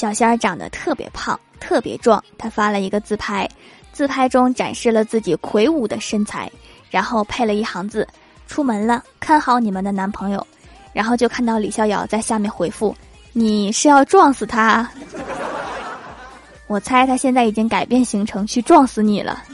小仙儿长得特别胖特别壮他发了一个自拍自拍中展示了自己魁梧的身材然后配了一行字出门了看好你们的男朋友。然后就看到李逍遥在下面回复你是要撞死他？我猜他现在已经改变行程去撞死你了。